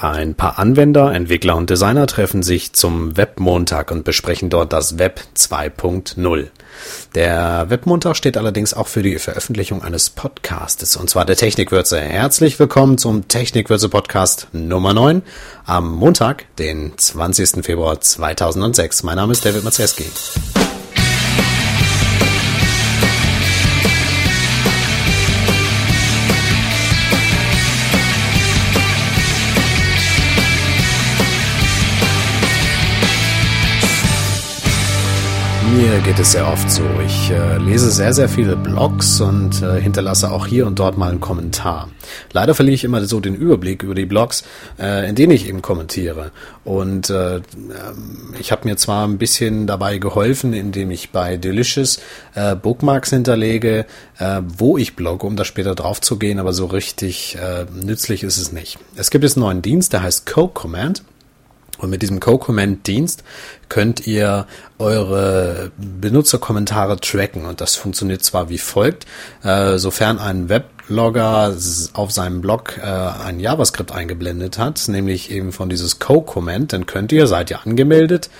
Ein paar Anwender, Entwickler und Designer treffen sich zum Webmontag und besprechen dort das Web 2.0. Der Webmontag steht allerdings auch für die Veröffentlichung eines Podcastes, und zwar der Technikwürze. Herzlich willkommen zum Technikwürze Podcast Nummer 9 am Montag, den 20. Februar 2006. Mein Name ist David Mazeski. Geht es sehr oft so. Ich äh, lese sehr, sehr viele Blogs und äh, hinterlasse auch hier und dort mal einen Kommentar. Leider verliere ich immer so den Überblick über die Blogs, äh, in denen ich eben kommentiere. Und äh, ähm, ich habe mir zwar ein bisschen dabei geholfen, indem ich bei Delicious äh, Bookmarks hinterlege, äh, wo ich blogge, um da später drauf zu gehen, aber so richtig nützlich ist es nicht. Es gibt jetzt einen neuen Dienst, der heißt Co-Command. Und mit diesem Co-Comment-Dienst könnt ihr eure Benutzerkommentare tracken. Und das funktioniert zwar wie folgt, äh, sofern ein Weblogger auf seinem Blog äh, ein JavaScript eingeblendet hat, nämlich eben von dieses Co-Comment, dann könnt ihr, seid ihr angemeldet,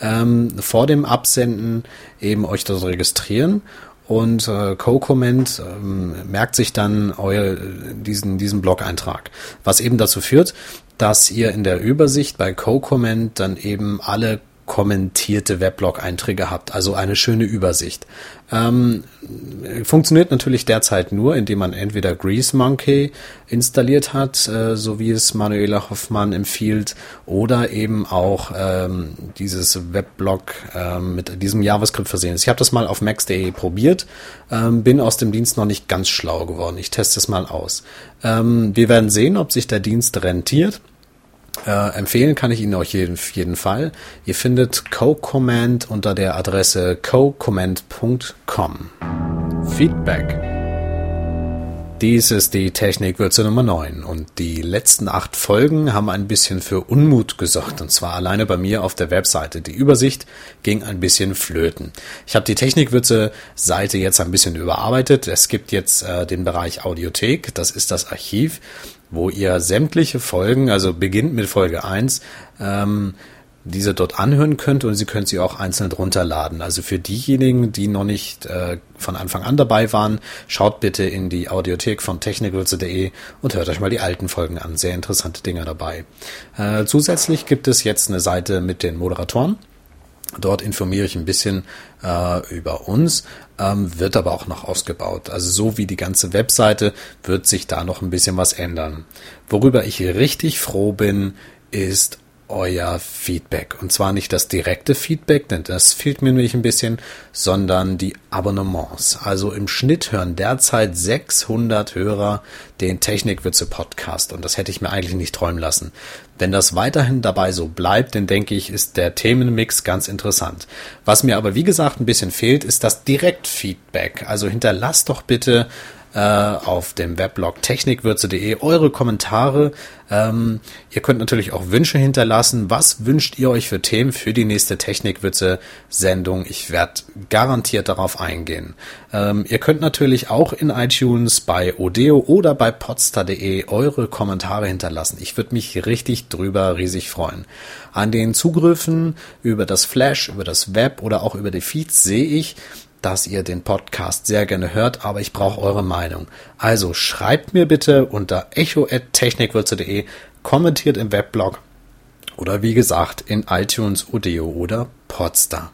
ähm, vor dem Absenden eben euch dort registrieren und äh, Co-Comment ähm, merkt sich dann euer, diesen, diesen Blog-Eintrag. Was eben dazu führt, dass ihr in der Übersicht bei Co-Comment dann eben alle kommentierte Weblog-Einträge habt, also eine schöne Übersicht. Ähm, funktioniert natürlich derzeit nur, indem man entweder Grease Monkey installiert hat, äh, so wie es Manuela Hoffmann empfiehlt, oder eben auch ähm, dieses Weblog ähm, mit diesem JavaScript versehen ist. Ich habe das mal auf max.de probiert, ähm, bin aus dem Dienst noch nicht ganz schlau geworden. Ich teste es mal aus. Ähm, wir werden sehen, ob sich der Dienst rentiert. Äh, empfehlen kann ich Ihnen euch jeden, jeden Fall. Ihr findet CoCommand unter der Adresse cocommand.com. Feedback. Dies ist die Technikwürze Nummer 9 und die letzten acht Folgen haben ein bisschen für Unmut gesorgt und zwar alleine bei mir auf der Webseite. Die Übersicht ging ein bisschen flöten. Ich habe die Technikwürze Seite jetzt ein bisschen überarbeitet. Es gibt jetzt äh, den Bereich Audiothek, das ist das Archiv wo ihr sämtliche Folgen, also beginnt mit Folge 1, ähm, diese dort anhören könnt und Sie können sie auch einzeln runterladen. Also für diejenigen, die noch nicht äh, von Anfang an dabei waren, schaut bitte in die Audiothek von technikwürze.de und hört euch mal die alten Folgen an. Sehr interessante Dinge dabei. Äh, zusätzlich gibt es jetzt eine Seite mit den Moderatoren. Dort informiere ich ein bisschen äh, über uns, ähm, wird aber auch noch ausgebaut. Also so wie die ganze Webseite wird sich da noch ein bisschen was ändern. Worüber ich richtig froh bin, ist euer Feedback. Und zwar nicht das direkte Feedback, denn das fehlt mir nämlich ein bisschen, sondern die Abonnements. Also im Schnitt hören derzeit 600 Hörer den Technikwitze Podcast und das hätte ich mir eigentlich nicht träumen lassen. Wenn das weiterhin dabei so bleibt, dann denke ich, ist der Themenmix ganz interessant. Was mir aber wie gesagt ein bisschen fehlt, ist das Direktfeedback. Also hinterlasst doch bitte äh, auf dem Weblog technikwürze.de eure Kommentare. Ähm, ihr könnt natürlich auch Wünsche hinterlassen. Was wünscht ihr euch für Themen für die nächste Technikwürze-Sendung? Ich werde garantiert darauf eingehen. Ähm, ihr könnt natürlich auch in iTunes, bei Odeo oder bei podster.de eure Kommentare hinterlassen. Ich würde mich richtig drüber riesig freuen. An den Zugriffen über das Flash, über das Web oder auch über die Feeds sehe ich, dass ihr den Podcast sehr gerne hört, aber ich brauche eure Meinung. Also schreibt mir bitte unter echo.technikwürze.de, kommentiert im Weblog oder wie gesagt in iTunes, Odeo oder Podstar.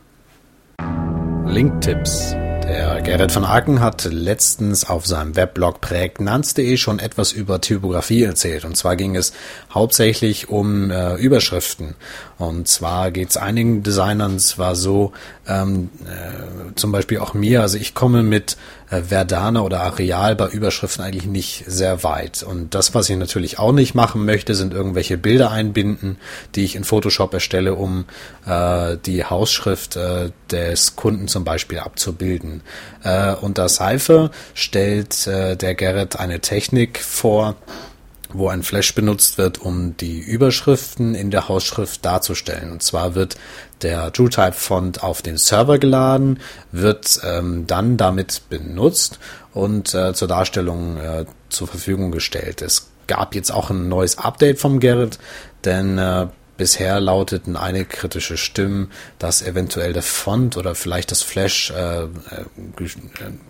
Linktipps. Der Gerrit von Aken hat letztens auf seinem Weblog prägnanz.de schon etwas über Typografie erzählt. Und zwar ging es hauptsächlich um äh, Überschriften. Und zwar geht es einigen Designern zwar so, ähm, äh, zum Beispiel auch mir, also ich komme mit Verdana oder Areal bei Überschriften eigentlich nicht sehr weit. Und das, was ich natürlich auch nicht machen möchte, sind irgendwelche Bilder einbinden, die ich in Photoshop erstelle, um äh, die Hausschrift äh, des Kunden zum Beispiel abzubilden. Äh, unter Seife stellt äh, der Gerrit eine Technik vor, wo ein Flash benutzt wird, um die Überschriften in der Hausschrift darzustellen. Und zwar wird der TrueType-Font auf den Server geladen, wird ähm, dann damit benutzt und äh, zur Darstellung äh, zur Verfügung gestellt. Es gab jetzt auch ein neues Update vom Gerrit, denn äh, Bisher lauteten einige kritische Stimmen, dass eventuell der Font oder vielleicht das Flash äh, äh,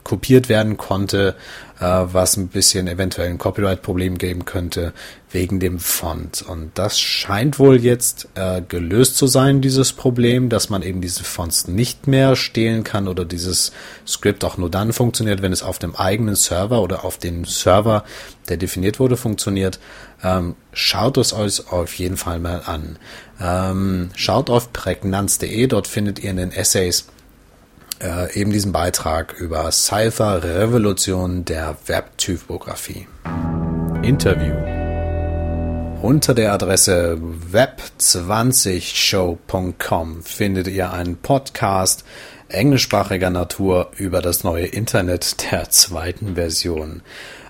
kopiert werden konnte, äh, was ein bisschen eventuell ein Copyright-Problem geben könnte wegen dem Font. Und das scheint wohl jetzt äh, gelöst zu sein, dieses Problem, dass man eben diese Fonts nicht mehr stehlen kann oder dieses Script auch nur dann funktioniert, wenn es auf dem eigenen Server oder auf dem Server, der definiert wurde, funktioniert. Ähm, schaut es euch auf jeden Fall mal an. Ähm, schaut auf prägnanz.de, dort findet ihr in den Essays äh, eben diesen Beitrag über Cypher Revolution der Webtypografie. Interview. Unter der Adresse web20show.com findet ihr einen Podcast englischsprachiger Natur über das neue Internet der zweiten Version.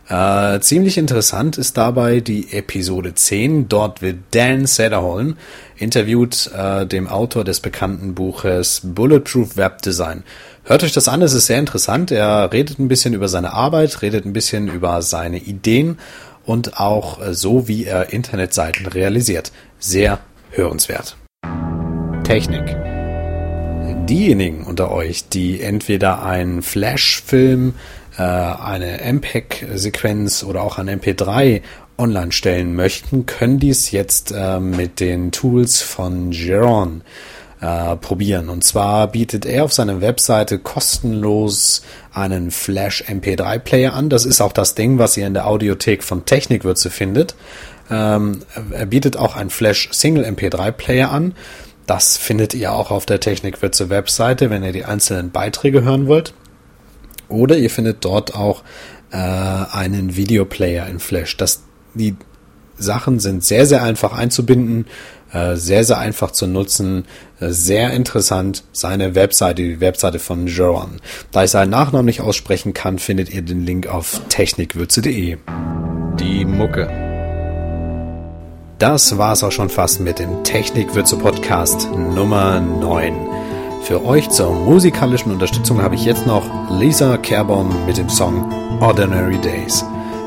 Äh, ziemlich interessant ist dabei die Episode 10. Dort wird Dan Sederholm interviewt, äh, dem Autor des bekannten Buches Bulletproof Web Design. Hört euch das an, es ist sehr interessant. Er redet ein bisschen über seine Arbeit, redet ein bisschen über seine Ideen und auch äh, so, wie er Internetseiten realisiert. Sehr hörenswert. Technik. Diejenigen unter euch, die entweder einen Flash-Film äh, eine MPEG-Sequenz oder auch ein MP3 online stellen möchten, können dies jetzt äh, mit den Tools von Geron äh, probieren. Und zwar bietet er auf seiner Webseite kostenlos einen Flash MP3 Player an. Das ist auch das Ding, was ihr in der Audiothek von Technikwürze findet. Ähm, er bietet auch einen Flash Single MP3 Player an. Das findet ihr auch auf der Technikwürze Webseite, wenn ihr die einzelnen Beiträge hören wollt. Oder ihr findet dort auch äh, einen Videoplayer in Flash. Das, die Sachen sind sehr, sehr einfach einzubinden, äh, sehr, sehr einfach zu nutzen, äh, sehr interessant. Seine Webseite, die Webseite von Joran. Da ich seinen Nachnamen nicht aussprechen kann, findet ihr den Link auf technikwürze.de. Die Mucke. Das war's auch schon fast mit dem Technikwürze Podcast Nummer 9. Für euch zur musikalischen Unterstützung habe ich jetzt noch Lisa Kerborn mit dem Song Ordinary Days.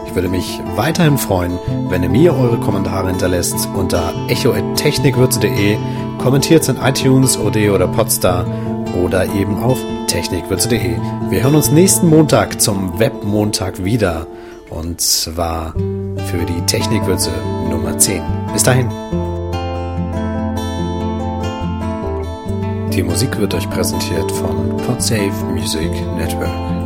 Ich würde mich weiterhin freuen, wenn ihr mir eure Kommentare hinterlässt unter echo.technikwürze.de, kommentiert in iTunes, OD oder Podstar oder eben auf technikwürze.de. Wir hören uns nächsten Montag zum Webmontag wieder und zwar für die Technikwürze Nummer 10. Bis dahin. Die Musik wird euch präsentiert von Podsafe Music Network.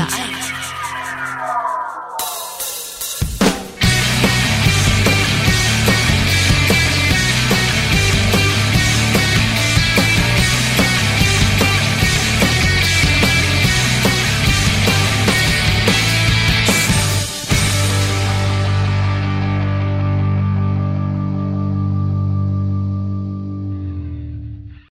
Eins.